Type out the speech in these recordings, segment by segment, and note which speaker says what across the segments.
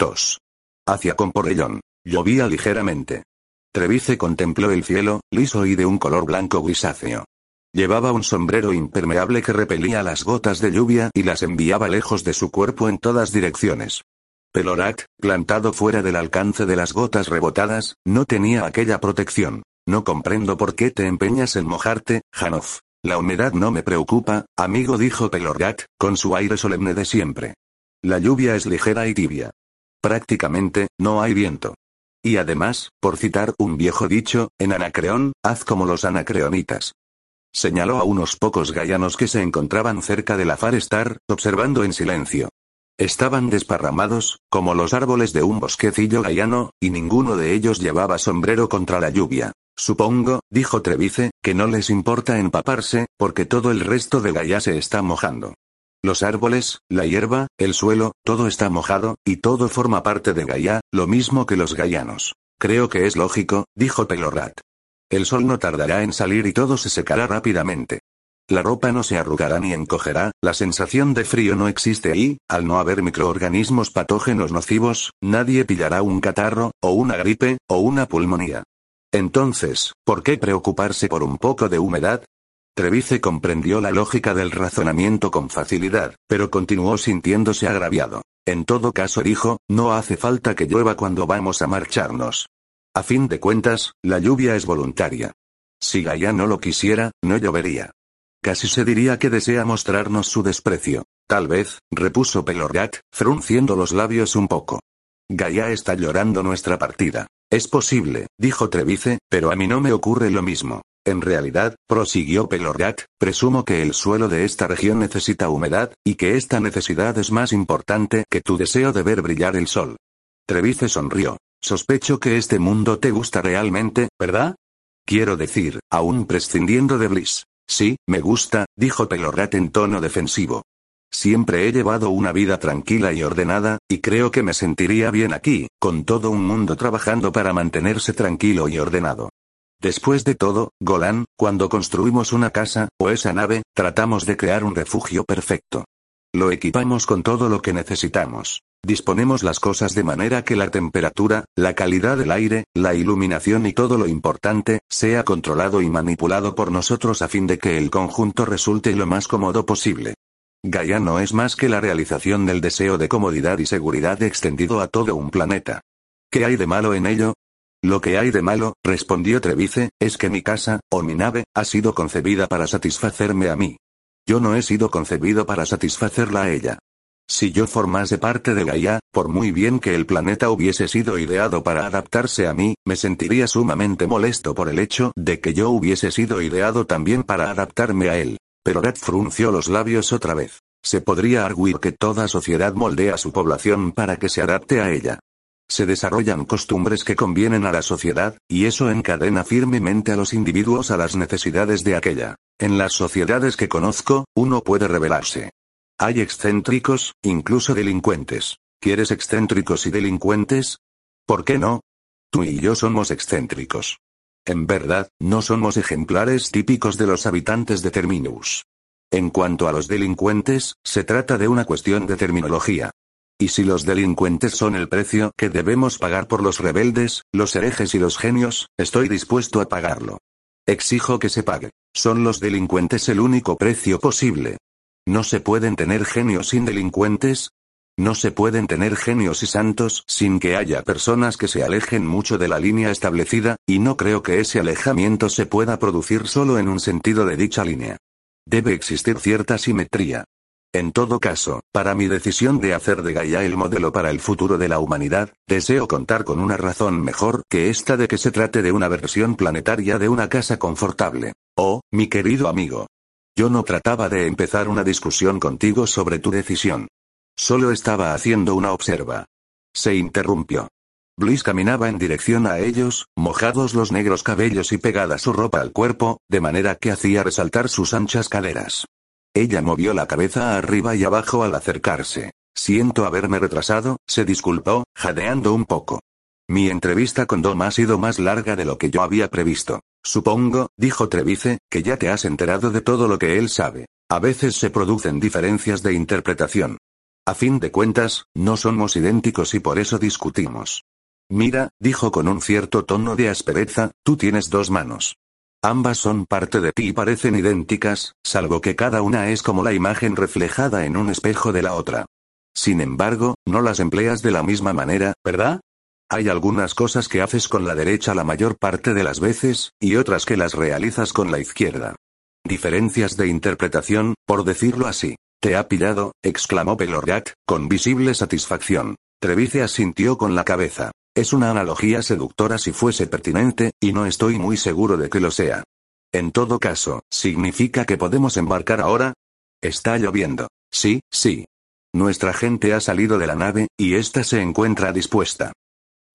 Speaker 1: 2. Hacia Comporrellón. Llovía ligeramente. Trevice contempló el cielo, liso y de un color blanco grisáceo. Llevaba un sombrero impermeable que repelía las gotas de lluvia y las enviaba lejos de su cuerpo en todas direcciones. Pelorat, plantado fuera del alcance de las gotas rebotadas, no tenía aquella protección. No comprendo por qué te empeñas en mojarte, Janoff. La humedad no me preocupa, amigo, dijo Pelorat, con su aire solemne de siempre. La lluvia es ligera y tibia. Prácticamente, no hay viento. Y además, por citar un viejo dicho, en Anacreón, haz como los anacreonitas. Señaló a unos pocos gallanos que se encontraban cerca de la Farestar, observando en silencio. Estaban desparramados, como los árboles de un bosquecillo gallano, y ninguno de ellos llevaba sombrero contra la lluvia. Supongo, dijo Trevice, que no les importa empaparse, porque todo el resto de Gaia se está mojando. Los árboles, la hierba, el suelo, todo está mojado, y todo forma parte de Gaia, lo mismo que los gallanos. Creo que es lógico, dijo Pelorat. El sol no tardará en salir y todo se secará rápidamente. La ropa no se arrugará ni encogerá, la sensación de frío no existe ahí, al no haber microorganismos patógenos nocivos, nadie pillará un catarro, o una gripe, o una pulmonía. Entonces, ¿por qué preocuparse por un poco de humedad? Trevice comprendió la lógica del razonamiento con facilidad, pero continuó sintiéndose agraviado. En todo caso dijo, no hace falta que llueva cuando vamos a marcharnos. A fin de cuentas, la lluvia es voluntaria. Si Gaia no lo quisiera, no llovería. Casi se diría que desea mostrarnos su desprecio. Tal vez, repuso Pelorgat, frunciendo los labios un poco. Gaia está llorando nuestra partida. Es posible, dijo Trevice, pero a mí no me ocurre lo mismo. En realidad, prosiguió Pelorgat, presumo que el suelo de esta región necesita humedad, y que esta necesidad es más importante que tu deseo de ver brillar el sol. Trevice sonrió. Sospecho que este mundo te gusta realmente, ¿verdad? Quiero decir, aún prescindiendo de Bliss. Sí, me gusta, dijo Pelorat en tono defensivo. Siempre he llevado una vida tranquila y ordenada, y creo que me sentiría bien aquí, con todo un mundo trabajando para mantenerse tranquilo y ordenado. Después de todo, Golan, cuando construimos una casa, o esa nave, tratamos de crear un refugio perfecto. Lo equipamos con todo lo que necesitamos. Disponemos las cosas de manera que la temperatura, la calidad del aire, la iluminación y todo lo importante, sea controlado y manipulado por nosotros a fin de que el conjunto resulte lo más cómodo posible. Gaia no es más que la realización del deseo de comodidad y seguridad extendido a todo un planeta. ¿Qué hay de malo en ello? Lo que hay de malo, respondió Trevice, es que mi casa, o mi nave, ha sido concebida para satisfacerme a mí. Yo no he sido concebido para satisfacerla a ella. Si yo formase parte de Gaia, por muy bien que el planeta hubiese sido ideado para adaptarse a mí, me sentiría sumamente molesto por el hecho de que yo hubiese sido ideado también para adaptarme a él. Pero Red frunció los labios otra vez. Se podría arguir que toda sociedad moldea su población para que se adapte a ella. Se desarrollan costumbres que convienen a la sociedad, y eso encadena firmemente a los individuos a las necesidades de aquella. En las sociedades que conozco, uno puede rebelarse. Hay excéntricos, incluso delincuentes. ¿Quieres excéntricos y delincuentes? ¿Por qué no? Tú y yo somos excéntricos. En verdad, no somos ejemplares típicos de los habitantes de Terminus. En cuanto a los delincuentes, se trata de una cuestión de terminología. Y si los delincuentes son el precio que debemos pagar por los rebeldes, los herejes y los genios, estoy dispuesto a pagarlo. Exijo que se pague. Son los delincuentes el único precio posible. ¿No se pueden tener genios sin delincuentes? No se pueden tener genios y santos sin que haya personas que se alejen mucho de la línea establecida, y no creo que ese alejamiento se pueda producir solo en un sentido de dicha línea. Debe existir cierta simetría. En todo caso, para mi decisión de hacer de Gaia el modelo para el futuro de la humanidad, deseo contar con una razón mejor que esta de que se trate de una versión planetaria de una casa confortable. Oh, mi querido amigo, yo no trataba de empezar una discusión contigo sobre tu decisión. Solo estaba haciendo una observa. Se interrumpió. Bliss caminaba en dirección a ellos, mojados los negros cabellos y pegada su ropa al cuerpo, de manera que hacía resaltar sus anchas caderas. Ella movió la cabeza arriba y abajo al acercarse. Siento haberme retrasado, se disculpó, jadeando un poco. Mi entrevista con Dom ha sido más larga de lo que yo había previsto. Supongo, dijo Trevice, que ya te has enterado de todo lo que él sabe. A veces se producen diferencias de interpretación. A fin de cuentas, no somos idénticos y por eso discutimos. Mira, dijo con un cierto tono de aspereza, tú tienes dos manos. Ambas son parte de ti y parecen idénticas, salvo que cada una es como la imagen reflejada en un espejo de la otra. Sin embargo, no las empleas de la misma manera, ¿verdad? Hay algunas cosas que haces con la derecha la mayor parte de las veces, y otras que las realizas con la izquierda. Diferencias de interpretación, por decirlo así. Te ha pillado, exclamó Pelorat, con visible satisfacción. Trevice asintió con la cabeza. Es una analogía seductora si fuese pertinente, y no estoy muy seguro de que lo sea. En todo caso, ¿significa que podemos embarcar ahora? Está lloviendo. Sí, sí. Nuestra gente ha salido de la nave, y ésta se encuentra dispuesta.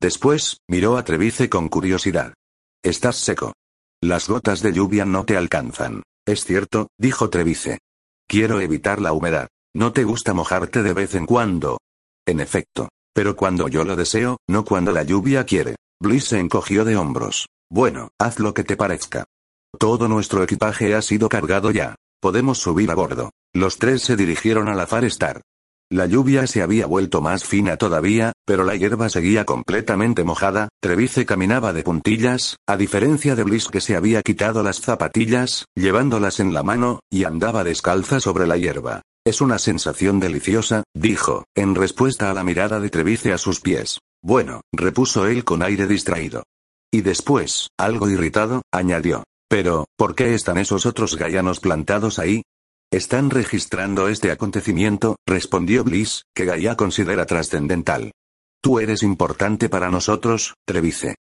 Speaker 1: Después, miró a Trevice con curiosidad. Estás seco. Las gotas de lluvia no te alcanzan. Es cierto, dijo Trevice. Quiero evitar la humedad. ¿No te gusta mojarte de vez en cuando? En efecto. Pero cuando yo lo deseo, no cuando la lluvia quiere. Bliss se encogió de hombros. Bueno, haz lo que te parezca. Todo nuestro equipaje ha sido cargado ya. Podemos subir a bordo. Los tres se dirigieron a la Far Star. La lluvia se había vuelto más fina todavía, pero la hierba seguía completamente mojada, Trevice caminaba de puntillas, a diferencia de Bliss que se había quitado las zapatillas, llevándolas en la mano, y andaba descalza sobre la hierba. Es una sensación deliciosa, dijo, en respuesta a la mirada de Trevice a sus pies. Bueno, repuso él con aire distraído. Y después, algo irritado, añadió. Pero, ¿por qué están esos otros gallanos plantados ahí? Están registrando este acontecimiento, respondió Bliss, que Gaia considera trascendental. Tú eres importante para nosotros, Trevice.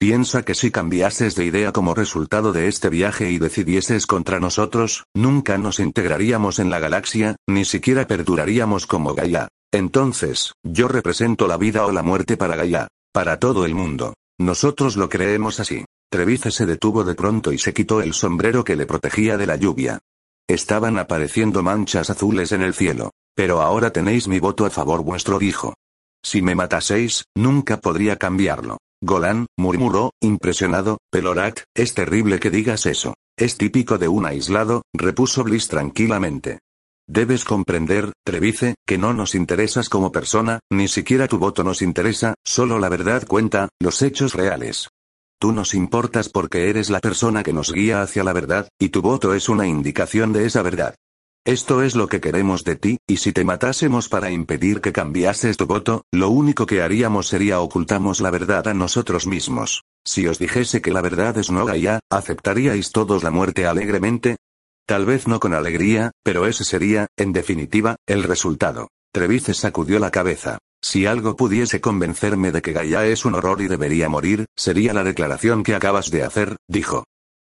Speaker 1: Piensa que si cambiases de idea como resultado de este viaje y decidieses contra nosotros, nunca nos integraríamos en la galaxia, ni siquiera perduraríamos como Gaia. Entonces, yo represento la vida o la muerte para Gaia. Para todo el mundo. Nosotros lo creemos así. Trevice se detuvo de pronto y se quitó el sombrero que le protegía de la lluvia. Estaban apareciendo manchas azules en el cielo. Pero ahora tenéis mi voto a favor vuestro dijo. Si me mataseis, nunca podría cambiarlo. Golan, murmuró, impresionado, Pelorat, es terrible que digas eso. Es típico de un aislado, repuso Bliss tranquilamente. Debes comprender, Trevice, que no nos interesas como persona, ni siquiera tu voto nos interesa, solo la verdad cuenta, los hechos reales. Tú nos importas porque eres la persona que nos guía hacia la verdad, y tu voto es una indicación de esa verdad. Esto es lo que queremos de ti, y si te matásemos para impedir que cambiases tu voto, lo único que haríamos sería ocultamos la verdad a nosotros mismos. Si os dijese que la verdad es no Gaia, ¿aceptaríais todos la muerte alegremente? Tal vez no con alegría, pero ese sería, en definitiva, el resultado. Trevice sacudió la cabeza. Si algo pudiese convencerme de que Gaia es un horror y debería morir, sería la declaración que acabas de hacer, dijo.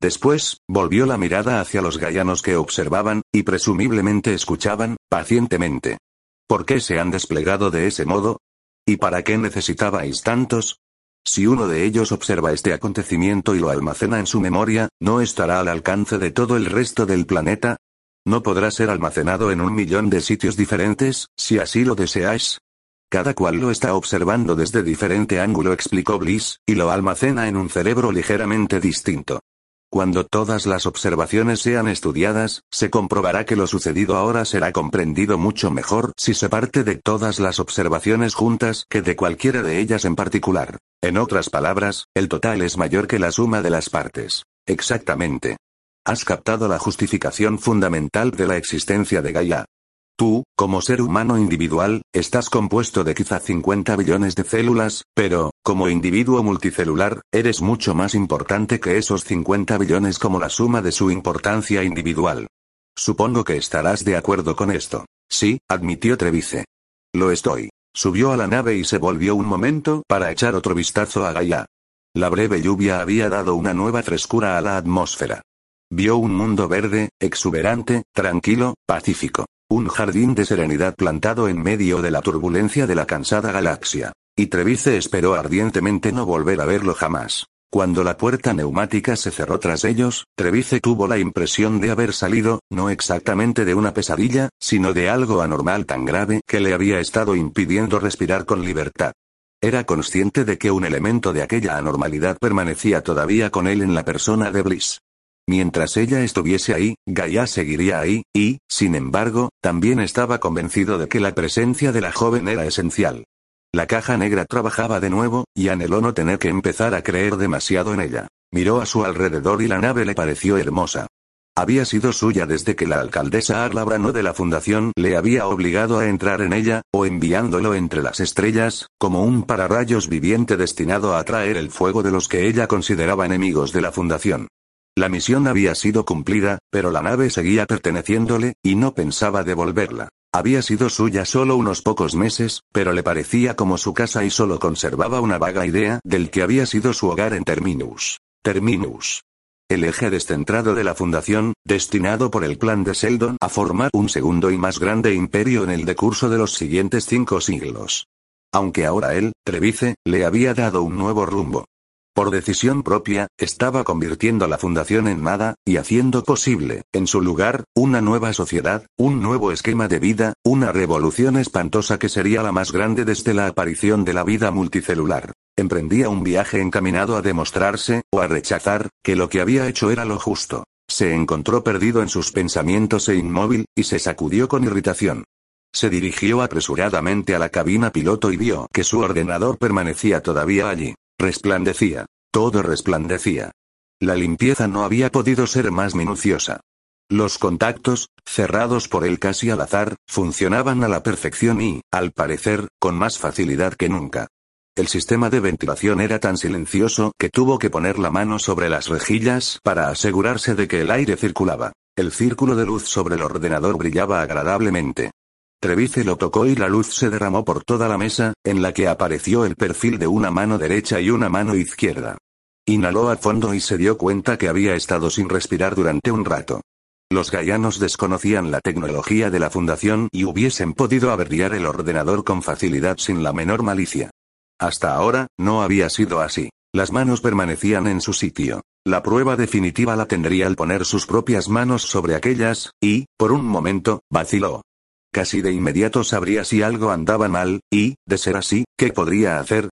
Speaker 1: Después, volvió la mirada hacia los gaianos que observaban, y presumiblemente escuchaban, pacientemente. ¿Por qué se han desplegado de ese modo? ¿Y para qué necesitabais tantos? Si uno de ellos observa este acontecimiento y lo almacena en su memoria, ¿no estará al alcance de todo el resto del planeta? ¿No podrá ser almacenado en un millón de sitios diferentes, si así lo deseáis? Cada cual lo está observando desde diferente ángulo, explicó Bliss, y lo almacena en un cerebro ligeramente distinto. Cuando todas las observaciones sean estudiadas, se comprobará que lo sucedido ahora será comprendido mucho mejor si se parte de todas las observaciones juntas que de cualquiera de ellas en particular. En otras palabras, el total es mayor que la suma de las partes. Exactamente. Has captado la justificación fundamental de la existencia de Gaia. Tú, como ser humano individual, estás compuesto de quizá 50 billones de células, pero, como individuo multicelular, eres mucho más importante que esos 50 billones como la suma de su importancia individual. Supongo que estarás de acuerdo con esto. Sí, admitió Trevice. Lo estoy. Subió a la nave y se volvió un momento para echar otro vistazo a Gaia. La breve lluvia había dado una nueva frescura a la atmósfera. Vio un mundo verde, exuberante, tranquilo, pacífico. Un jardín de serenidad plantado en medio de la turbulencia de la cansada galaxia. y Trevice esperó ardientemente no volver a verlo jamás. Cuando la puerta neumática se cerró tras ellos, Trevice tuvo la impresión de haber salido, no exactamente de una pesadilla, sino de algo anormal tan grave que le había estado impidiendo respirar con libertad. Era consciente de que un elemento de aquella anormalidad permanecía todavía con él en la persona de Bliss. Mientras ella estuviese ahí, Gaia seguiría ahí, y, sin embargo, también estaba convencido de que la presencia de la joven era esencial. La caja negra trabajaba de nuevo, y anheló no tener que empezar a creer demasiado en ella. Miró a su alrededor y la nave le pareció hermosa. Había sido suya desde que la alcaldesa Arla Brano de la fundación le había obligado a entrar en ella, o enviándolo entre las estrellas, como un pararrayos viviente destinado a atraer el fuego de los que ella consideraba enemigos de la fundación. La misión había sido cumplida, pero la nave seguía perteneciéndole, y no pensaba devolverla. Había sido suya solo unos pocos meses, pero le parecía como su casa y solo conservaba una vaga idea del que había sido su hogar en Terminus. Terminus. El eje descentrado de la fundación, destinado por el clan de Seldon a formar un segundo y más grande imperio en el decurso de los siguientes cinco siglos. Aunque ahora él, Trevice, le había dado un nuevo rumbo. Por decisión propia, estaba convirtiendo la fundación en nada, y haciendo posible, en su lugar, una nueva sociedad, un nuevo esquema de vida, una revolución espantosa que sería la más grande desde la aparición de la vida multicelular. Emprendía un viaje encaminado a demostrarse, o a rechazar, que lo que había hecho era lo justo. Se encontró perdido en sus pensamientos e inmóvil, y se sacudió con irritación. Se dirigió apresuradamente a la cabina piloto y vio que su ordenador permanecía todavía allí. Resplandecía. Todo resplandecía. La limpieza no había podido ser más minuciosa. Los contactos, cerrados por él casi al azar, funcionaban a la perfección y, al parecer, con más facilidad que nunca. El sistema de ventilación era tan silencioso que tuvo que poner la mano sobre las rejillas para asegurarse de que el aire circulaba. El círculo de luz sobre el ordenador brillaba agradablemente. Trevice lo tocó y la luz se derramó por toda la mesa, en la que apareció el perfil de una mano derecha y una mano izquierda. Inhaló a fondo y se dio cuenta que había estado sin respirar durante un rato. Los gallanos desconocían la tecnología de la fundación y hubiesen podido averdiar el ordenador con facilidad sin la menor malicia. Hasta ahora, no había sido así. Las manos permanecían en su sitio. La prueba definitiva la tendría al poner sus propias manos sobre aquellas, y, por un momento, vaciló. Casi de inmediato sabría si algo andaba mal, y, de ser así, ¿qué podría hacer?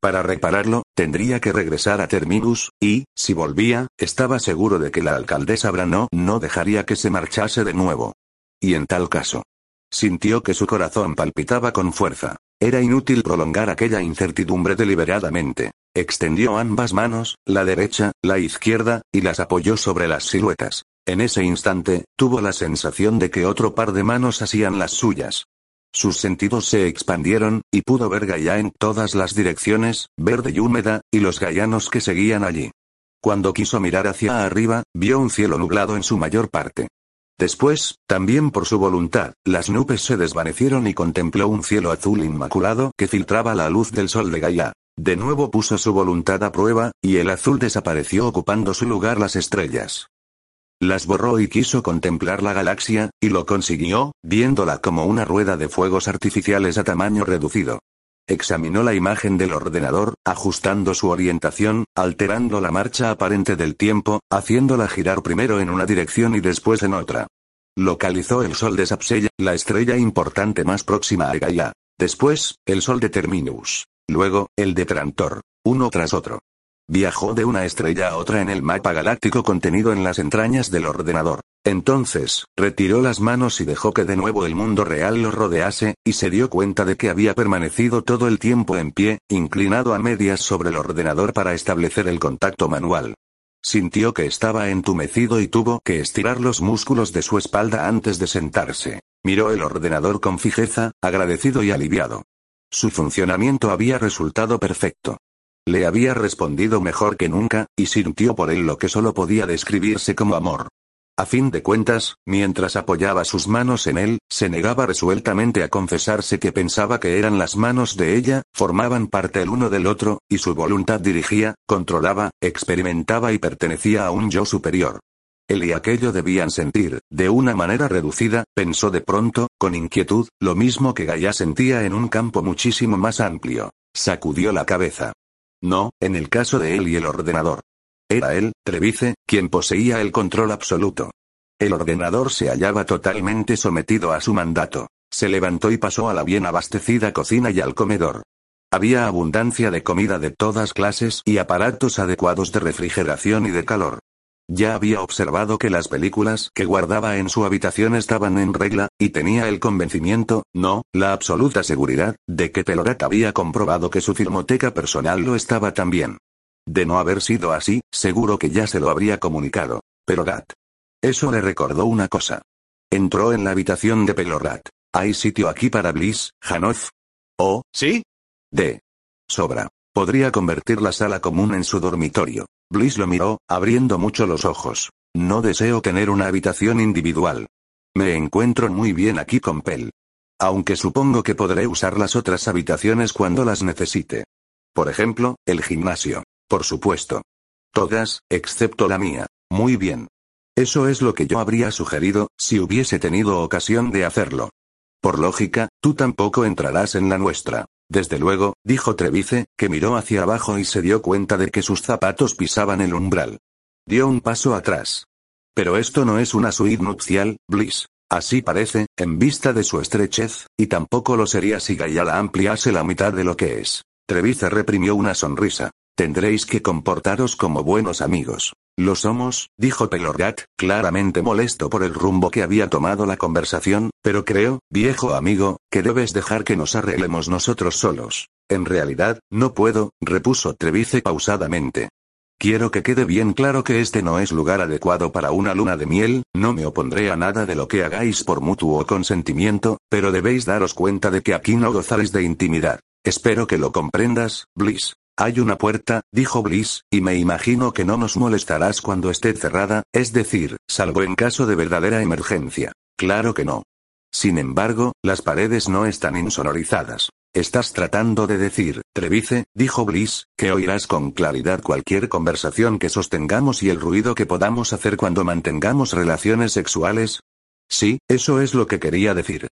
Speaker 1: Para repararlo, tendría que regresar a Terminus, y, si volvía, estaba seguro de que la alcaldesa Brano no dejaría que se marchase de nuevo. Y en tal caso. Sintió que su corazón palpitaba con fuerza. Era inútil prolongar aquella incertidumbre deliberadamente. Extendió ambas manos, la derecha, la izquierda, y las apoyó sobre las siluetas. En ese instante, tuvo la sensación de que otro par de manos hacían las suyas. Sus sentidos se expandieron, y pudo ver Gaia en todas las direcciones, verde y húmeda, y los gaianos que seguían allí. Cuando quiso mirar hacia arriba, vio un cielo nublado en su mayor parte. Después, también por su voluntad, las nubes se desvanecieron y contempló un cielo azul inmaculado que filtraba la luz del sol de Gaia. De nuevo puso su voluntad a prueba, y el azul desapareció ocupando su lugar las estrellas. Las borró y quiso contemplar la galaxia, y lo consiguió, viéndola como una rueda de fuegos artificiales a tamaño reducido. Examinó la imagen del ordenador, ajustando su orientación, alterando la marcha aparente del tiempo, haciéndola girar primero en una dirección y después en otra. Localizó el sol de Sapsella, la estrella importante más próxima a Gaia. Después, el sol de Terminus. Luego, el de Trantor. Uno tras otro. Viajó de una estrella a otra en el mapa galáctico contenido en las entrañas del ordenador. Entonces, retiró las manos y dejó que de nuevo el mundo real lo rodease, y se dio cuenta de que había permanecido todo el tiempo en pie, inclinado a medias sobre el ordenador para establecer el contacto manual. Sintió que estaba entumecido y tuvo que estirar los músculos de su espalda antes de sentarse. Miró el ordenador con fijeza, agradecido y aliviado. Su funcionamiento había resultado perfecto. Le había respondido mejor que nunca, y sintió por él lo que solo podía describirse como amor. A fin de cuentas, mientras apoyaba sus manos en él, se negaba resueltamente a confesarse que pensaba que eran las manos de ella, formaban parte el uno del otro, y su voluntad dirigía, controlaba, experimentaba y pertenecía a un yo superior. Él y aquello debían sentir, de una manera reducida, pensó de pronto, con inquietud, lo mismo que Gaia sentía en un campo muchísimo más amplio. Sacudió la cabeza. No, en el caso de él y el ordenador. Era él, Trevice, quien poseía el control absoluto. El ordenador se hallaba totalmente sometido a su mandato. Se levantó y pasó a la bien abastecida cocina y al comedor. Había abundancia de comida de todas clases y aparatos adecuados de refrigeración y de calor. Ya había observado que las películas que guardaba en su habitación estaban en regla, y tenía el convencimiento, no, la absoluta seguridad, de que Pelorat había comprobado que su filmoteca personal lo estaba también. De no haber sido así, seguro que ya se lo habría comunicado. Pelorat. Eso le recordó una cosa. Entró en la habitación de Pelorat. ¿Hay sitio aquí para Bliss, Hanoff?
Speaker 2: Oh, ¿sí?
Speaker 1: De. Sobra. Podría convertir la sala común en su dormitorio. Bliss lo miró, abriendo mucho los ojos. No deseo tener una habitación individual. Me encuentro muy bien aquí con Pel. Aunque supongo que podré usar las otras habitaciones cuando las necesite. Por ejemplo, el gimnasio. Por supuesto. Todas, excepto la mía. Muy bien. Eso es lo que yo habría sugerido, si hubiese tenido ocasión de hacerlo. Por lógica, tú tampoco entrarás en la nuestra. Desde luego, dijo Trevice, que miró hacia abajo y se dio cuenta de que sus zapatos pisaban el umbral. Dio un paso atrás. Pero esto no es una suite nupcial, Bliss. Así parece, en vista de su estrechez, y tampoco lo sería si Gayala ampliase la mitad de lo que es. Trevice reprimió una sonrisa. Tendréis que comportaros como buenos amigos. Lo somos, dijo Pelorgat, claramente molesto por el rumbo que había tomado la conversación, pero creo, viejo amigo, que debes dejar que nos arreglemos nosotros solos. En realidad, no puedo, repuso Trevice pausadamente. Quiero que quede bien claro que este no es lugar adecuado para una luna de miel, no me opondré a nada de lo que hagáis por mutuo consentimiento, pero debéis daros cuenta de que aquí no gozaréis de intimidad. Espero que lo comprendas, Bliss. Hay una puerta, dijo Bliss, y me imagino que no nos molestarás cuando esté cerrada, es decir, salvo en caso de verdadera emergencia. Claro que no. Sin embargo, las paredes no están insonorizadas. Estás tratando de decir, Trevice, dijo Bliss, que oirás con claridad cualquier conversación que sostengamos y el ruido que podamos hacer cuando mantengamos relaciones sexuales. Sí, eso es lo que quería decir.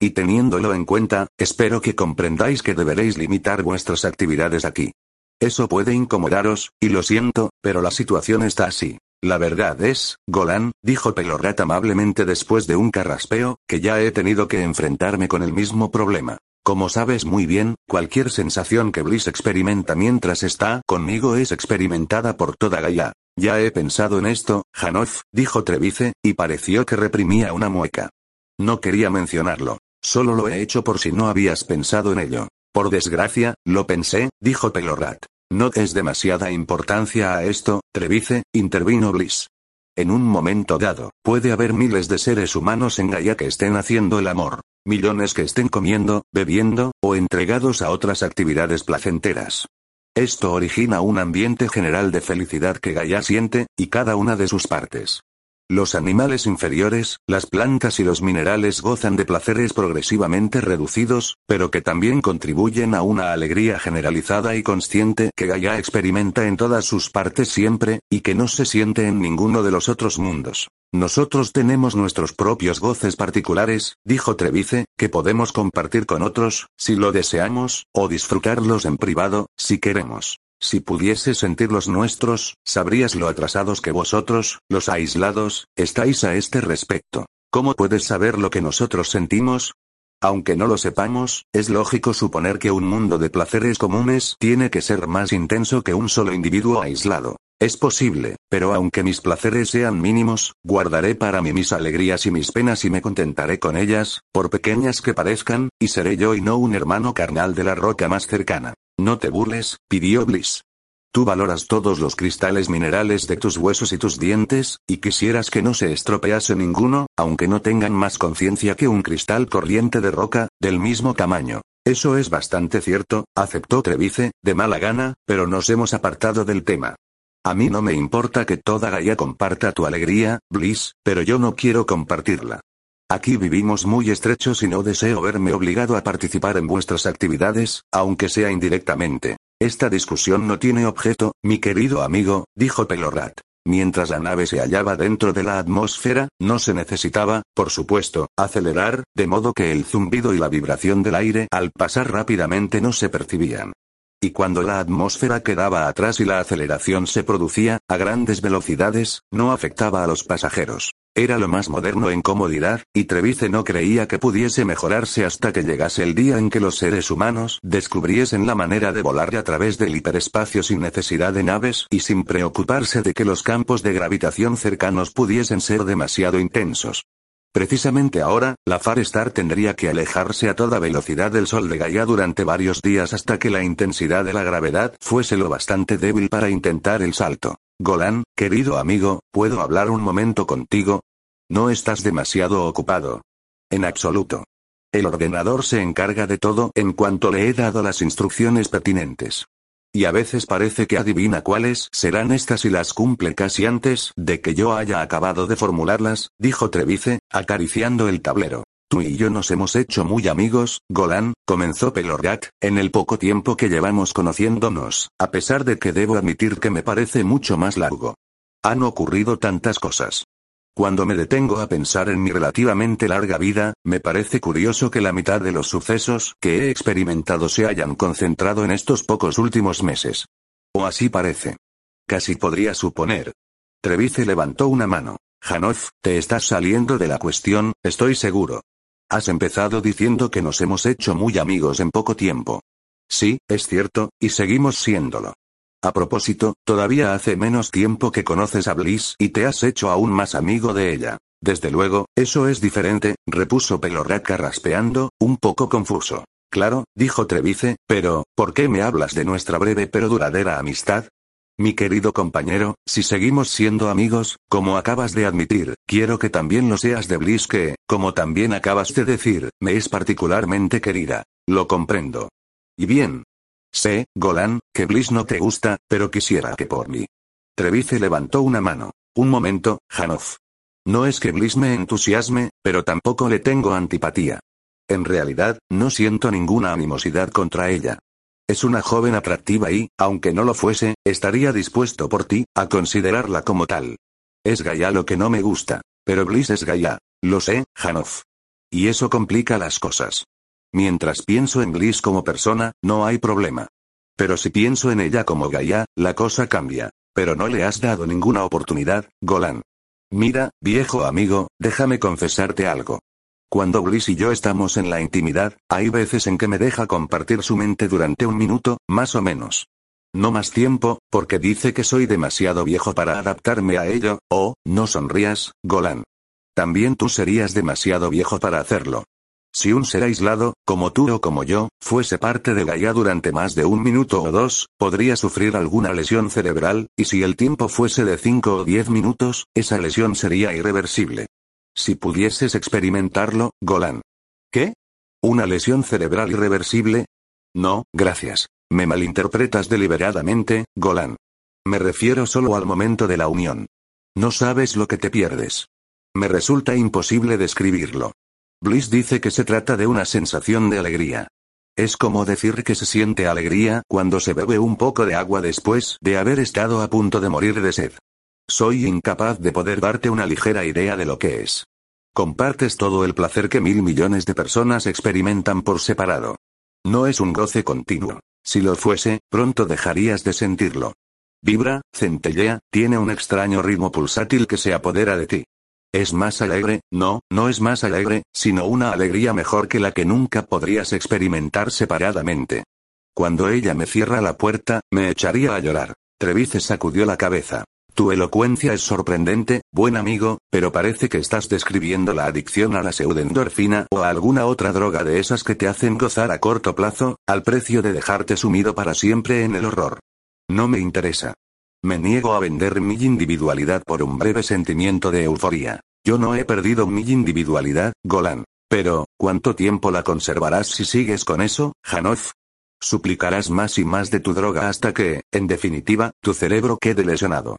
Speaker 1: Y teniéndolo en cuenta, espero que comprendáis que deberéis limitar vuestras actividades aquí. Eso puede incomodaros, y lo siento, pero la situación está así. La verdad es, Golan, dijo Pelorrat amablemente después de un carraspeo, que ya he tenido que enfrentarme con el mismo problema. Como sabes muy bien, cualquier sensación que Bliss experimenta mientras está conmigo es experimentada por toda Gaia. Ya he pensado en esto, Hanoff, dijo Trevice, y pareció que reprimía una mueca. No quería mencionarlo. Solo lo he hecho por si no habías pensado en ello. Por desgracia, lo pensé, dijo Pelorrat. No des demasiada importancia a esto, Trevice, intervino Bliss. En un momento dado, puede haber miles de seres humanos en Gaia que estén haciendo el amor, millones que estén comiendo, bebiendo, o entregados a otras actividades placenteras. Esto origina un ambiente general de felicidad que Gaia siente, y cada una de sus partes. Los animales inferiores, las plantas y los minerales gozan de placeres progresivamente reducidos, pero que también contribuyen a una alegría generalizada y consciente que Gaia experimenta en todas sus partes siempre, y que no se siente en ninguno de los otros mundos. Nosotros tenemos nuestros propios goces particulares, dijo Trevice, que podemos compartir con otros, si lo deseamos, o disfrutarlos en privado, si queremos. Si pudieses sentir los nuestros, sabrías lo atrasados que vosotros, los aislados, estáis a este respecto. ¿Cómo puedes saber lo que nosotros sentimos? Aunque no lo sepamos, es lógico suponer que un mundo de placeres comunes tiene que ser más intenso que un solo individuo aislado. Es posible, pero aunque mis placeres sean mínimos, guardaré para mí mis alegrías y mis penas y me contentaré con ellas, por pequeñas que parezcan, y seré yo y no un hermano carnal de la roca más cercana. No te burles, pidió Bliss. Tú valoras todos los cristales minerales de tus huesos y tus dientes, y quisieras que no se estropease ninguno, aunque no tengan más conciencia que un cristal corriente de roca, del mismo tamaño. Eso es bastante cierto, aceptó Trevice, de mala gana, pero nos hemos apartado del tema. A mí no me importa que toda Gaia comparta tu alegría, Bliss, pero yo no quiero compartirla. Aquí vivimos muy estrechos y no deseo verme obligado a participar en vuestras actividades, aunque sea indirectamente. Esta discusión no tiene objeto, mi querido amigo, dijo Pelorrat. Mientras la nave se hallaba dentro de la atmósfera, no se necesitaba, por supuesto, acelerar, de modo que el zumbido y la vibración del aire al pasar rápidamente no se percibían. Y cuando la atmósfera quedaba atrás y la aceleración se producía, a grandes velocidades, no afectaba a los pasajeros. Era lo más moderno en comodidad, y Trevice no creía que pudiese mejorarse hasta que llegase el día en que los seres humanos descubriesen la manera de volar a través del hiperespacio sin necesidad de naves y sin preocuparse de que los campos de gravitación cercanos pudiesen ser demasiado intensos. Precisamente ahora, la Far Star tendría que alejarse a toda velocidad del Sol de Gaia durante varios días hasta que la intensidad de la gravedad fuese lo bastante débil para intentar el salto. Golan, querido amigo, ¿puedo hablar un momento contigo? No estás demasiado ocupado. En absoluto. El ordenador se encarga de todo en cuanto le he dado las instrucciones pertinentes. Y a veces parece que adivina cuáles serán estas y las cumple casi antes de que yo haya acabado de formularlas, dijo Trevice, acariciando el tablero. Tú y yo nos hemos hecho muy amigos, Golan, comenzó Pelorgat, en el poco tiempo que llevamos conociéndonos, a pesar de que debo admitir que me parece mucho más largo. Han ocurrido tantas cosas. Cuando me detengo a pensar en mi relativamente larga vida, me parece curioso que la mitad de los sucesos que he experimentado se hayan concentrado en estos pocos últimos meses. O así parece. Casi podría suponer. Trevice levantó una mano. Hanoff, te estás saliendo de la cuestión, estoy seguro. Has empezado diciendo que nos hemos hecho muy amigos en poco tiempo. Sí, es cierto, y seguimos siéndolo. A propósito, todavía hace menos tiempo que conoces a Bliss y te has hecho aún más amigo de ella. Desde luego, eso es diferente, repuso Pelorraca raspeando, un poco confuso. Claro, dijo Trevice, pero, ¿por qué me hablas de nuestra breve pero duradera amistad? Mi querido compañero, si seguimos siendo amigos, como acabas de admitir, quiero que también lo seas de Bliss que, como también acabas de decir, me es particularmente querida. Lo comprendo. Y bien, Sé, Golan, que Bliss no te gusta, pero quisiera que por mí. Trevice levantó una mano. Un momento, Hanoff. No es que Bliss me entusiasme, pero tampoco le tengo antipatía. En realidad, no siento ninguna animosidad contra ella. Es una joven atractiva y, aunque no lo fuese, estaría dispuesto por ti, a considerarla como tal. Es Gaia lo que no me gusta. Pero Bliss es Gaia. Lo sé, Hanoff. Y eso complica las cosas. Mientras pienso en Bliss como persona, no hay problema. Pero si pienso en ella como Gaia, la cosa cambia. Pero no le has dado ninguna oportunidad, Golan. Mira, viejo amigo, déjame confesarte algo. Cuando Bliss y yo estamos en la intimidad, hay veces en que me deja compartir su mente durante un minuto, más o menos. No más tiempo, porque dice que soy demasiado viejo para adaptarme a ello, o, no sonrías, Golan. También tú serías demasiado viejo para hacerlo. Si un ser aislado, como tú o como yo, fuese parte de Gaia durante más de un minuto o dos, podría sufrir alguna lesión cerebral, y si el tiempo fuese de cinco o diez minutos, esa lesión sería irreversible. Si pudieses experimentarlo, Golan. ¿Qué? ¿Una lesión cerebral irreversible? No, gracias. Me malinterpretas deliberadamente, Golan. Me refiero solo al momento de la unión. No sabes lo que te pierdes. Me resulta imposible describirlo. Bliss dice que se trata de una sensación de alegría. Es como decir que se siente alegría cuando se bebe un poco de agua después de haber estado a punto de morir de sed. Soy incapaz de poder darte una ligera idea de lo que es. Compartes todo el placer que mil millones de personas experimentan por separado. No es un goce continuo. Si lo fuese, pronto dejarías de sentirlo. Vibra, centellea, tiene un extraño ritmo pulsátil que se apodera de ti. Es más alegre, no, no es más alegre, sino una alegría mejor que la que nunca podrías experimentar separadamente. Cuando ella me cierra la puerta, me echaría a llorar. Trevice sacudió la cabeza. Tu elocuencia es sorprendente, buen amigo, pero parece que estás describiendo la adicción a la pseudendorfina o a alguna otra droga de esas que te hacen gozar a corto plazo, al precio de dejarte sumido para siempre en el horror. No me interesa. Me niego a vender mi individualidad por un breve sentimiento de euforía. Yo no he perdido mi individualidad, Golan. Pero, ¿cuánto tiempo la conservarás si sigues con eso, Hanoff? Suplicarás más y más de tu droga hasta que, en definitiva, tu cerebro quede lesionado.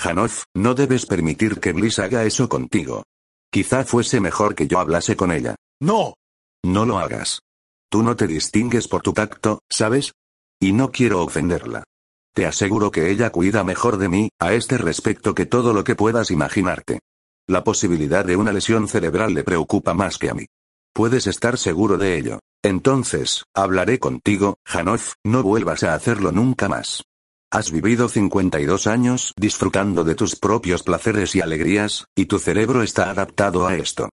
Speaker 1: Hanoff, no debes permitir que Bliss haga eso contigo. Quizá fuese mejor que yo hablase con ella.
Speaker 2: No.
Speaker 1: No lo hagas. Tú no te distingues por tu tacto, ¿sabes? Y no quiero ofenderla. Te aseguro que ella cuida mejor de mí, a este respecto que todo lo que puedas imaginarte. La posibilidad de una lesión cerebral le preocupa más que a mí. Puedes estar seguro de ello. Entonces, hablaré contigo, Hanof, no vuelvas a hacerlo nunca más. Has vivido 52 años disfrutando de tus propios placeres y alegrías, y tu cerebro está adaptado a esto.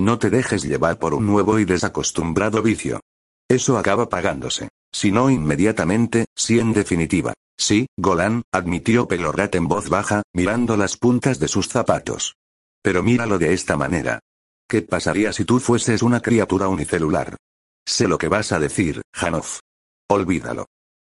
Speaker 1: No te dejes llevar por un nuevo y desacostumbrado vicio. Eso acaba pagándose. Si no inmediatamente, si en definitiva. Sí, Golan, admitió Pelorat en voz baja, mirando las puntas de sus zapatos. Pero míralo de esta manera. ¿Qué pasaría si tú fueses una criatura unicelular? Sé lo que vas a decir, Hanof. Olvídalo.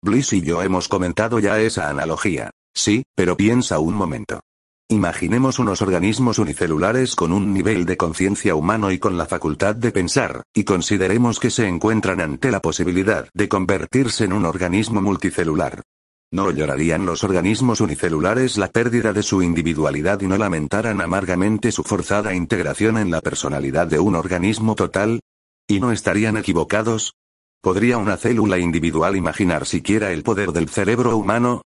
Speaker 1: Bliss y yo hemos comentado ya esa analogía. Sí, pero piensa un momento. Imaginemos unos organismos unicelulares con un nivel de conciencia humano y con la facultad de pensar, y consideremos que se encuentran ante la posibilidad de convertirse en un organismo multicelular. ¿No llorarían los organismos unicelulares la pérdida de su individualidad y no lamentaran amargamente su forzada integración en la personalidad de un organismo total? ¿Y no estarían equivocados? ¿Podría una célula individual imaginar siquiera el poder del cerebro humano?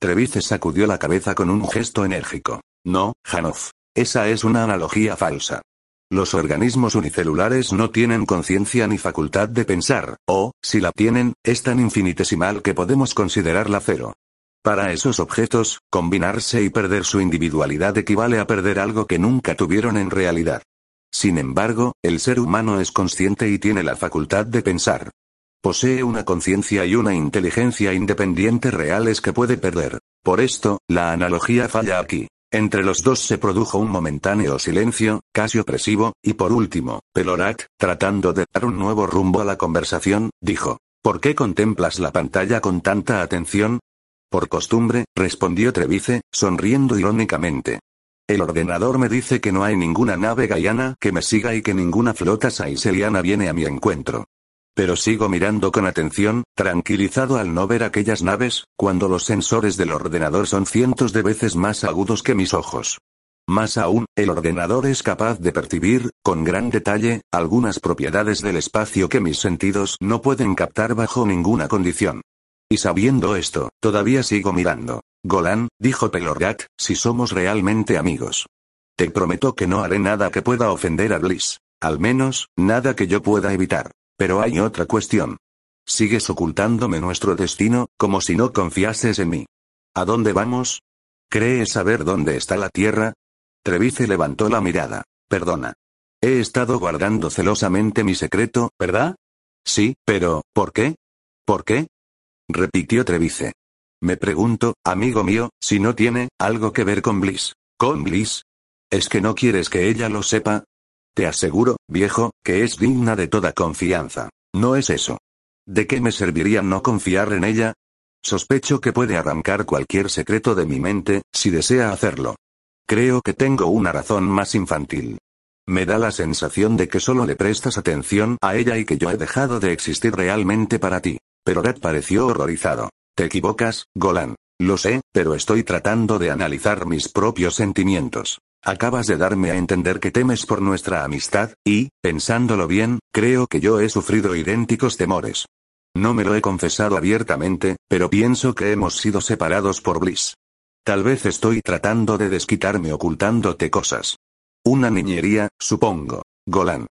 Speaker 1: Trevice sacudió la cabeza con un gesto enérgico. No, Hanoff. Esa es una analogía falsa. Los organismos unicelulares no tienen conciencia ni facultad de pensar, o, si la tienen, es tan infinitesimal que podemos considerarla cero. Para esos objetos, combinarse y perder su individualidad equivale a perder algo que nunca tuvieron en realidad. Sin embargo, el ser humano es consciente y tiene la facultad de pensar. Posee una conciencia y una inteligencia independiente reales que puede perder. Por esto, la analogía falla aquí. Entre los dos se produjo un momentáneo silencio, casi opresivo, y por último, Pelorat, tratando de dar un nuevo rumbo a la conversación, dijo, ¿Por qué contemplas la pantalla con tanta atención? Por costumbre, respondió Trevice, sonriendo irónicamente. El ordenador me dice que no hay ninguna nave gaiana que me siga y que ninguna flota saiseliana viene a mi encuentro. Pero sigo mirando con atención, tranquilizado al no ver aquellas naves, cuando los sensores del ordenador son cientos de veces más agudos que mis ojos. Más aún, el ordenador es capaz de percibir, con gran detalle, algunas propiedades del espacio que mis sentidos no pueden captar bajo ninguna condición. Y sabiendo esto, todavía sigo mirando. Golan, dijo Pelorgat, si somos realmente amigos. Te prometo que no haré nada que pueda ofender a Bliss. Al menos, nada que yo pueda evitar. Pero hay otra cuestión. Sigues ocultándome nuestro destino, como si no confiases en mí. ¿A dónde vamos? ¿Crees saber dónde está la Tierra? Trevice levantó la mirada. Perdona. He estado guardando celosamente mi secreto, ¿verdad? Sí, pero, ¿por qué? ¿Por qué? repitió Trevice. Me pregunto, amigo mío, si no tiene algo que ver con Bliss. ¿Con Bliss? ¿Es que no quieres que ella lo sepa? Te aseguro, viejo, que es digna de toda confianza. No es eso. ¿De qué me serviría no confiar en ella? Sospecho que puede arrancar cualquier secreto de mi mente, si desea hacerlo. Creo que tengo una razón más infantil. Me da la sensación de que solo le prestas atención a ella y que yo he dejado de existir realmente para ti. Pero Red pareció horrorizado. Te equivocas, Golan. Lo sé, pero estoy tratando de analizar mis propios sentimientos. Acabas de darme a entender que temes por nuestra amistad, y, pensándolo bien, creo que yo he sufrido idénticos temores. No me lo he confesado abiertamente, pero pienso que hemos sido separados por Bliss. Tal vez estoy tratando de desquitarme ocultándote cosas. Una niñería, supongo. Golan.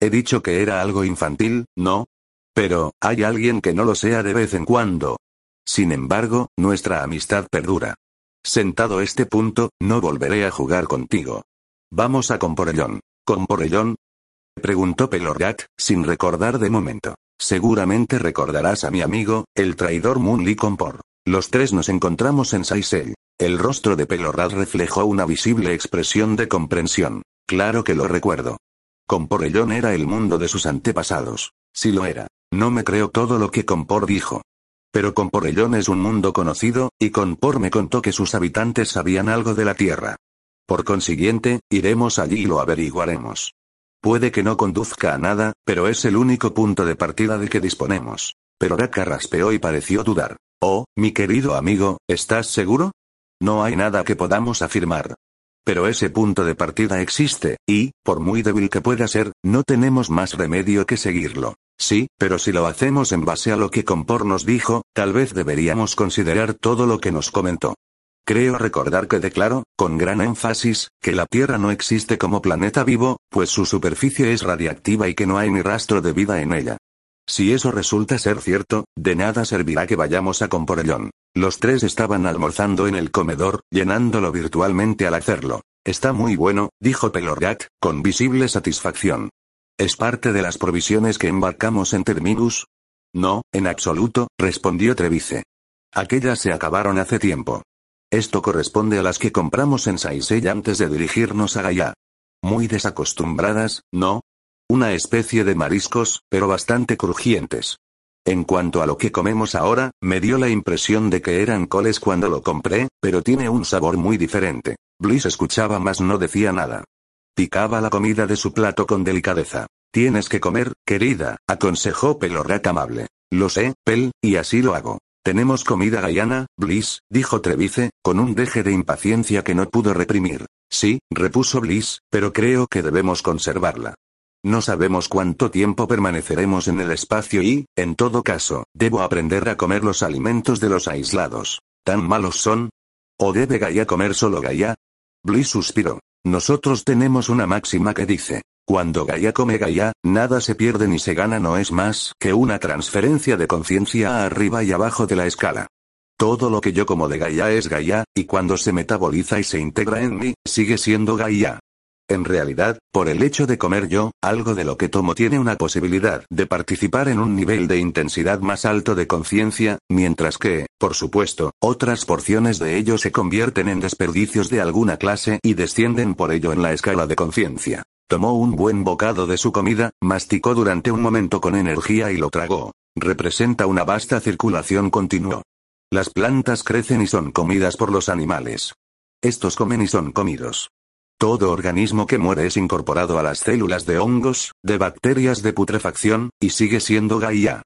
Speaker 1: He dicho que era algo infantil, ¿no? Pero, hay alguien que no lo sea de vez en cuando. Sin embargo, nuestra amistad perdura. Sentado este punto, no volveré a jugar contigo. Vamos a Comporellón. ¿Comporellón? Preguntó Pelorgat, sin recordar de momento. Seguramente recordarás a mi amigo, el traidor Moonly Compor. Los tres nos encontramos en Saisel. El rostro de Pelorrat reflejó una visible expresión de comprensión. Claro que lo recuerdo. Comporellón era el mundo de sus antepasados. Si lo era. No me creo todo lo que Compor dijo. Pero Comporellón es un mundo conocido, y Compor me contó que sus habitantes sabían algo de la Tierra. Por consiguiente, iremos allí y lo averiguaremos. Puede que no conduzca a nada, pero es el único punto de partida de que disponemos. Pero Raka raspeó y pareció dudar. Oh, mi querido amigo, ¿estás seguro? No hay nada que podamos afirmar. Pero ese punto de partida existe, y, por muy débil que pueda ser, no tenemos más remedio que seguirlo. Sí, pero si lo hacemos en base a lo que Compor nos dijo, tal vez deberíamos considerar todo lo que nos comentó. Creo recordar que declaró, con gran énfasis, que la Tierra no existe como planeta vivo, pues su superficie es radiactiva y que no hay ni rastro de vida en ella. Si eso resulta ser cierto, de nada servirá que vayamos a Comporellón. Los tres estaban almorzando en el comedor, llenándolo virtualmente al hacerlo. Está muy bueno, dijo Pelorgat, con visible satisfacción. ¿Es parte de las provisiones que embarcamos en Terminus? No, en absoluto, respondió Trevice. Aquellas se acabaron hace tiempo. Esto corresponde a las que compramos en Saisei antes de dirigirnos a Gaia. Muy desacostumbradas, ¿no? Una especie de mariscos, pero bastante crujientes. En cuanto a lo que comemos ahora, me dio la impresión de que eran coles cuando lo compré, pero tiene un sabor muy diferente. Bliss escuchaba más no decía nada. Picaba la comida de su plato con delicadeza. Tienes que comer, querida, aconsejó Pelorrat amable. Lo sé, Pel, y así lo hago. Tenemos comida gaiana, Bliss, dijo Trevice, con un deje de impaciencia que no pudo reprimir. Sí, repuso Bliss, pero creo que debemos conservarla. No sabemos cuánto tiempo permaneceremos en el espacio y, en todo caso, debo aprender a comer los alimentos de los aislados. ¿Tan malos son? ¿O debe Gaia comer solo Gaia? Bliss suspiró. Nosotros tenemos una máxima que dice, cuando Gaia come Gaia, nada se pierde ni se gana no es más que una transferencia de conciencia arriba y abajo de la escala. Todo lo que yo como de Gaia es Gaia, y cuando se metaboliza y se integra en mí, sigue siendo Gaia. En realidad, por el hecho de comer yo, algo de lo que tomo tiene una posibilidad de participar en un nivel de intensidad más alto de conciencia, mientras que, por supuesto, otras porciones de ello se convierten en desperdicios de alguna clase y descienden por ello en la escala de conciencia. Tomó un buen bocado de su comida, masticó durante un momento con energía y lo tragó. Representa una vasta circulación continuo. Las plantas crecen y son comidas por los animales. Estos comen y son comidos. Todo organismo que muere es incorporado a las células de hongos, de bacterias de putrefacción, y sigue siendo Gaia.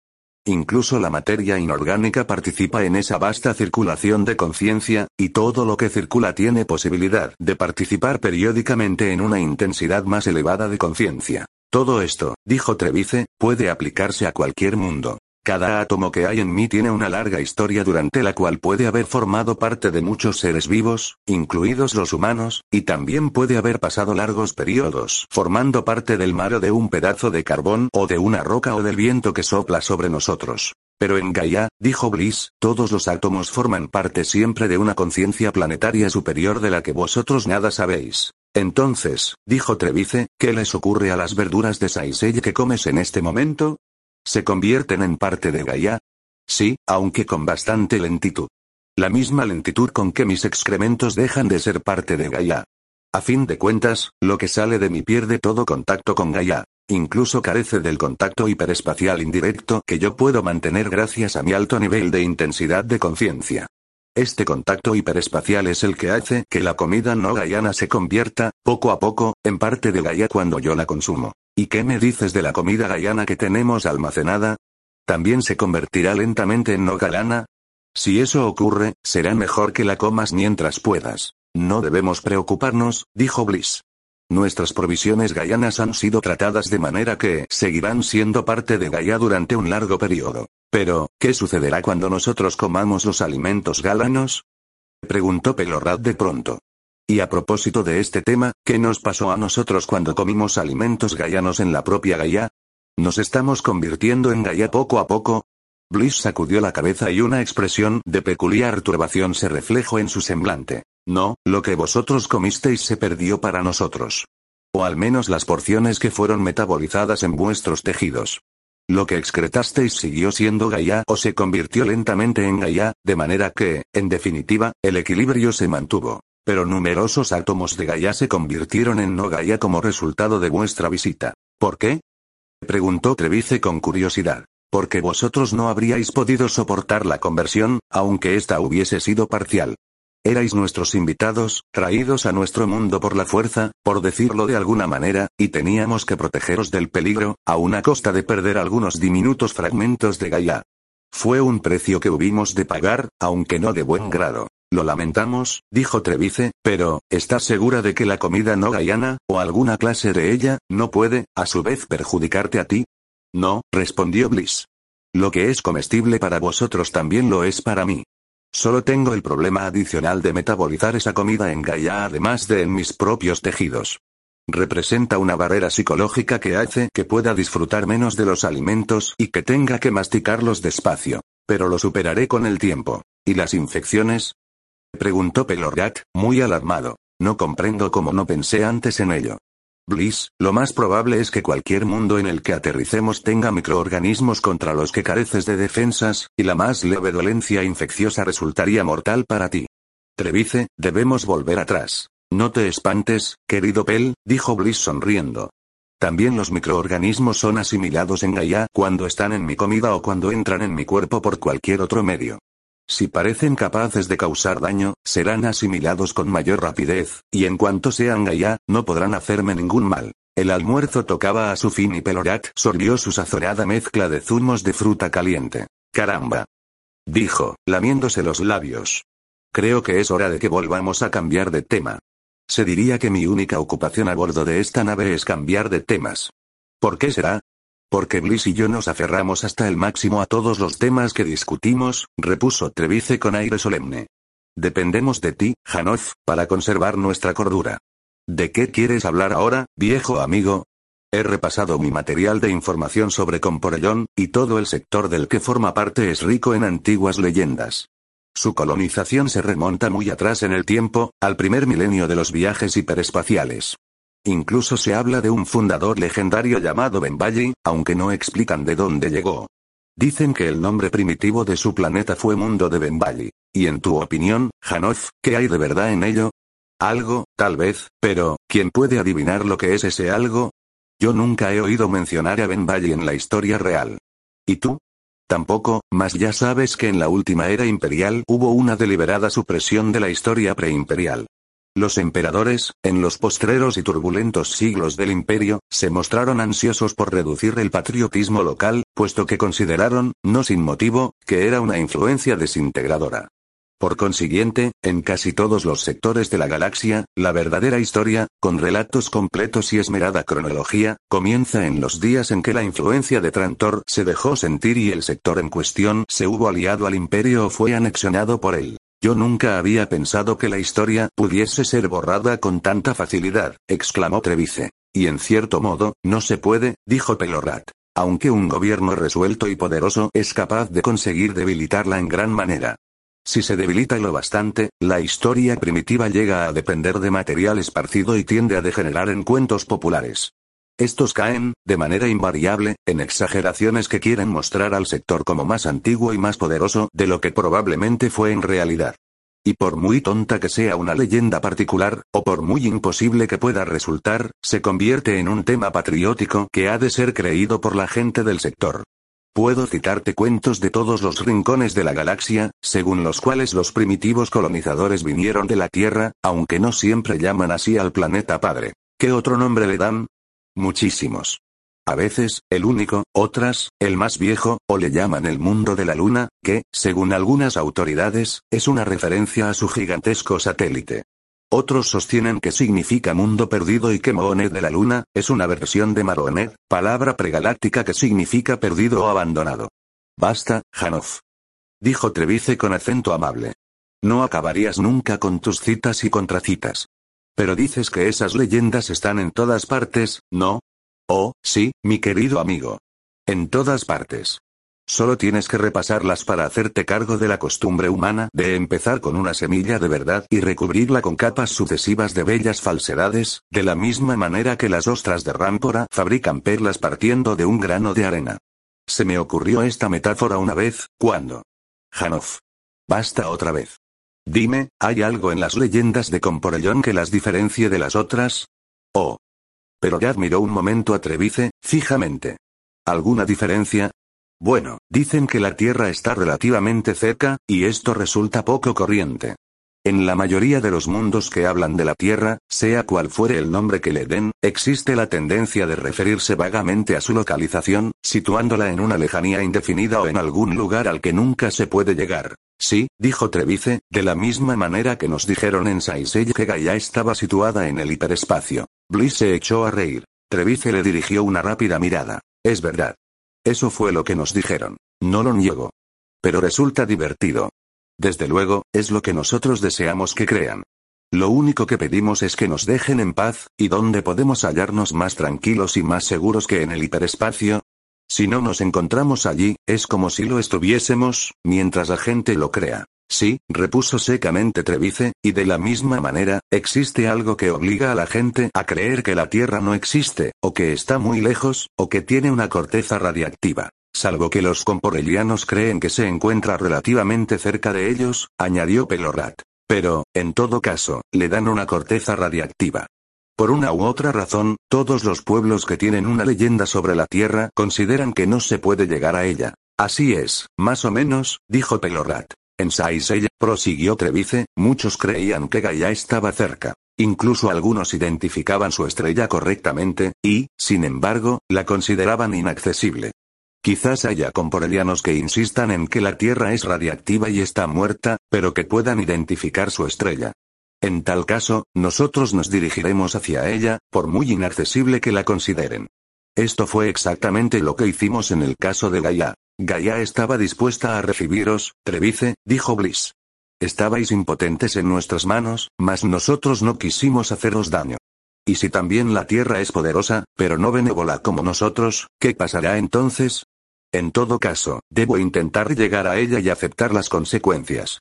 Speaker 1: Incluso la materia inorgánica participa en esa vasta circulación de conciencia, y todo lo que circula tiene posibilidad de participar periódicamente en una intensidad más elevada de conciencia. Todo esto, dijo Trevice, puede aplicarse a cualquier mundo. Cada átomo que hay en mí tiene una larga historia durante la cual puede haber formado parte de muchos seres vivos, incluidos los humanos, y también puede haber pasado largos periodos formando parte del mar o de un pedazo de carbón o de una roca o del viento que sopla sobre nosotros. Pero en Gaia, dijo Bliss, todos los átomos forman parte siempre de una conciencia planetaria superior de la que vosotros nada sabéis. Entonces, dijo Trevice, ¿qué les ocurre a las verduras de Saisei que comes en este momento? ¿Se convierten en parte de Gaia? Sí, aunque con bastante lentitud. La misma lentitud con que mis excrementos dejan de ser parte de Gaia. A fin de cuentas, lo que sale de mí pierde todo contacto con Gaia. Incluso carece del contacto hiperespacial indirecto que yo puedo mantener gracias a mi alto nivel de intensidad de conciencia. Este contacto hiperespacial es el que hace que la comida no gaiana se convierta, poco a poco, en parte de Gaia cuando yo la consumo. ¿Y qué me dices de la comida gaiana que tenemos almacenada? ¿También se convertirá lentamente en no galana? Si eso ocurre, será mejor que la comas mientras puedas. No debemos preocuparnos, dijo Bliss. Nuestras provisiones gaianas han sido tratadas de manera que seguirán siendo parte de Gaia durante un largo periodo. Pero, ¿qué sucederá cuando nosotros comamos los alimentos galanos? Preguntó Pelorrat de pronto. Y a propósito de este tema, ¿qué nos pasó a nosotros cuando comimos alimentos gaianos en la propia Gaia? ¿Nos estamos convirtiendo en Gaia poco a poco? Bliss sacudió la cabeza y una expresión de peculiar turbación se reflejó en su semblante. No, lo que vosotros comisteis se perdió para nosotros. O al menos las porciones que fueron metabolizadas en vuestros tejidos. Lo que excretasteis siguió siendo Gaia o se convirtió lentamente en Gaia, de manera que, en definitiva, el equilibrio se mantuvo. Pero numerosos átomos de Gaia se convirtieron en no Gaia como resultado de vuestra visita. ¿Por qué? Preguntó Trevice con curiosidad. Porque vosotros no habríais podido soportar la conversión, aunque ésta hubiese sido parcial. Erais nuestros invitados, traídos a nuestro mundo por la fuerza, por decirlo de alguna manera, y teníamos que protegeros del peligro, a una costa de perder algunos diminutos fragmentos de Gaia. Fue un precio que hubimos de pagar, aunque no de buen grado. Lo lamentamos, dijo Trevice, pero, ¿estás segura de que la comida no gaiana, o alguna clase de ella, no puede, a su vez, perjudicarte a ti? No, respondió Bliss. Lo que es comestible para vosotros también lo es para mí. Solo tengo el problema adicional de metabolizar esa comida en Gaia además de en mis propios tejidos. Representa una barrera psicológica que hace que pueda disfrutar menos de los alimentos y que tenga que masticarlos despacio. Pero lo superaré con el tiempo. ¿Y las infecciones? Preguntó Pelorat, muy alarmado. No comprendo cómo no pensé antes en ello. Bliss, lo más probable es que cualquier mundo en el que aterricemos tenga microorganismos contra los que careces de defensas, y la más leve dolencia infecciosa resultaría mortal para ti. Trevice, debemos volver atrás. No te espantes, querido Pel, dijo Bliss sonriendo. También los microorganismos son asimilados en Gaia cuando están en mi comida o cuando entran en mi cuerpo por cualquier otro medio. Si parecen capaces de causar daño, serán asimilados con mayor rapidez, y en cuanto sean Gaia, no podrán hacerme ningún mal. El almuerzo tocaba a su fin y Pelorat sorbió su sazonada mezcla de zumos de fruta caliente. Caramba. Dijo, lamiéndose los labios. Creo que es hora de que volvamos a cambiar de tema. Se diría que mi única ocupación a bordo de esta nave es cambiar de temas. ¿Por qué será? Porque Bliss y yo nos aferramos hasta el máximo a todos los temas que discutimos, repuso Trevice con aire solemne. Dependemos de ti, Hanoff, para conservar nuestra cordura. ¿De qué quieres hablar ahora, viejo amigo? He repasado mi material de información sobre Comporellón, y todo el sector del que forma parte es rico en antiguas leyendas. Su colonización se remonta muy atrás en el tiempo, al primer milenio de los viajes hiperespaciales. Incluso se habla de un fundador legendario llamado Benvalli, aunque no explican de dónde llegó. Dicen que el nombre primitivo de su planeta fue Mundo de Benvalli. Y en tu opinión, Hanoff, ¿qué hay de verdad en ello? Algo, tal vez, pero, ¿quién puede adivinar lo que es ese algo? Yo nunca he oído mencionar a Benvalli en la historia real. ¿Y tú? Tampoco, mas ya sabes que en la última era imperial hubo una deliberada supresión de la historia preimperial. Los emperadores, en los postreros y turbulentos siglos del imperio, se mostraron ansiosos por reducir el patriotismo local, puesto que consideraron, no sin motivo, que era una influencia desintegradora. Por consiguiente, en casi todos los sectores de la galaxia, la verdadera historia, con relatos completos y esmerada cronología, comienza en los días en que la influencia de Trantor se dejó sentir y el sector en cuestión se hubo aliado al imperio o fue anexionado por él. Yo nunca había pensado que la historia pudiese ser borrada con tanta facilidad, exclamó Trevice. Y en cierto modo, no se puede, dijo Pelorat. Aunque un gobierno resuelto y poderoso es capaz de conseguir debilitarla en gran manera. Si se debilita lo bastante, la historia primitiva llega a depender de material esparcido y tiende a degenerar en cuentos populares. Estos caen, de manera invariable, en exageraciones que quieren mostrar al sector como más antiguo y más poderoso de lo que probablemente fue en realidad. Y por muy tonta que sea una leyenda particular, o por muy imposible que pueda resultar, se convierte en un tema patriótico que ha de ser creído por la gente del sector. Puedo citarte cuentos de todos los rincones de la galaxia, según los cuales los primitivos colonizadores vinieron de la Tierra, aunque no siempre llaman así al planeta padre. ¿Qué otro nombre le dan? Muchísimos. A veces, el único, otras, el más viejo, o le llaman el mundo de la luna, que, según algunas autoridades, es una referencia a su gigantesco satélite. Otros sostienen que significa mundo perdido y que Moonet de la luna, es una versión de Maronet, palabra pregaláctica que significa perdido o abandonado. Basta, Hanoff. Dijo Trevice con acento amable. No acabarías nunca con tus citas y contracitas. Pero dices que esas leyendas están en todas partes, ¿no? Oh, sí, mi querido amigo. En todas partes. Solo tienes que repasarlas para hacerte cargo de la costumbre humana de empezar con una semilla de verdad y recubrirla con capas sucesivas de bellas falsedades, de la misma manera que las ostras de Rámpora fabrican perlas partiendo de un grano de arena. Se me ocurrió esta metáfora una vez, cuando. Hanoff. Basta otra vez. Dime, ¿hay algo en las leyendas de Comporellón que las diferencie de las otras? Oh. Pero ya admiró un momento a Trevice, fijamente. ¿Alguna diferencia? Bueno, dicen que la Tierra está relativamente cerca, y esto resulta poco corriente. En la mayoría de los mundos que hablan de la Tierra, sea cual fuere el nombre que le den, existe la tendencia de referirse vagamente a su localización, situándola en una lejanía indefinida o en algún lugar al que nunca se puede llegar. Sí, dijo Trevice, de la misma manera que nos dijeron en Saisei que Gaia estaba situada en el hiperespacio. Bliss se echó a reír. Trevice le dirigió una rápida mirada. Es verdad. Eso fue lo que nos dijeron. No lo niego. Pero resulta divertido. Desde luego, es lo que nosotros deseamos que crean. Lo único que pedimos es que nos dejen en paz, y donde podemos hallarnos más tranquilos y más seguros que en el hiperespacio. Si no nos encontramos allí, es como si lo estuviésemos, mientras la gente lo crea. Sí, repuso secamente Trevice, y de la misma manera, existe algo que obliga a la gente a creer que la Tierra no existe, o que está muy lejos, o que tiene una corteza radiactiva. Salvo que los comporelianos creen que se encuentra relativamente cerca de ellos, añadió Pelorat. Pero, en todo caso, le dan una corteza radiactiva. Por una u otra razón, todos los pueblos que tienen una leyenda sobre la Tierra consideran que no se puede llegar a ella. Así es, más o menos, dijo Pelorat. En Saisei, prosiguió Trevice, muchos creían que Gaia estaba cerca. Incluso algunos identificaban su estrella correctamente, y, sin embargo, la consideraban inaccesible. Quizás haya comporelianos que insistan en que la Tierra es radiactiva y está muerta, pero que puedan identificar su estrella. En tal caso, nosotros nos dirigiremos hacia ella, por muy inaccesible que la consideren. Esto fue exactamente lo que hicimos en el caso de Gaia. Gaia estaba dispuesta a recibiros, Trevice, dijo Bliss. Estabais impotentes en nuestras manos, mas nosotros no quisimos haceros daño. Y si también la Tierra es poderosa, pero no benévola como nosotros, ¿qué pasará entonces? En todo caso, debo intentar llegar a ella y aceptar las consecuencias.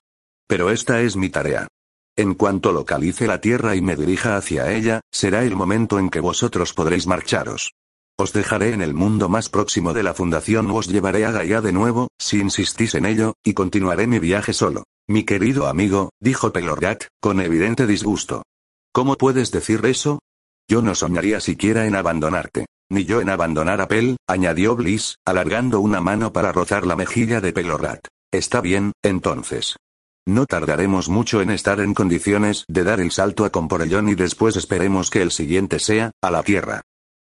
Speaker 1: Pero esta es mi tarea. En cuanto localice la Tierra y me dirija hacia ella, será el momento en que vosotros podréis marcharos. Os dejaré en el mundo más próximo de la fundación o os llevaré a Gaia de nuevo, si insistís en ello, y continuaré mi viaje solo. Mi querido amigo, dijo Pelorgat, con evidente disgusto. ¿Cómo puedes decir eso? Yo no soñaría siquiera en abandonarte. Ni yo en abandonar a Pel, añadió Bliss, alargando una mano para rozar la mejilla de Pelorat. Está bien, entonces. No tardaremos mucho en estar en condiciones de dar el salto a Comporellón y después esperemos que el siguiente sea, a la Tierra.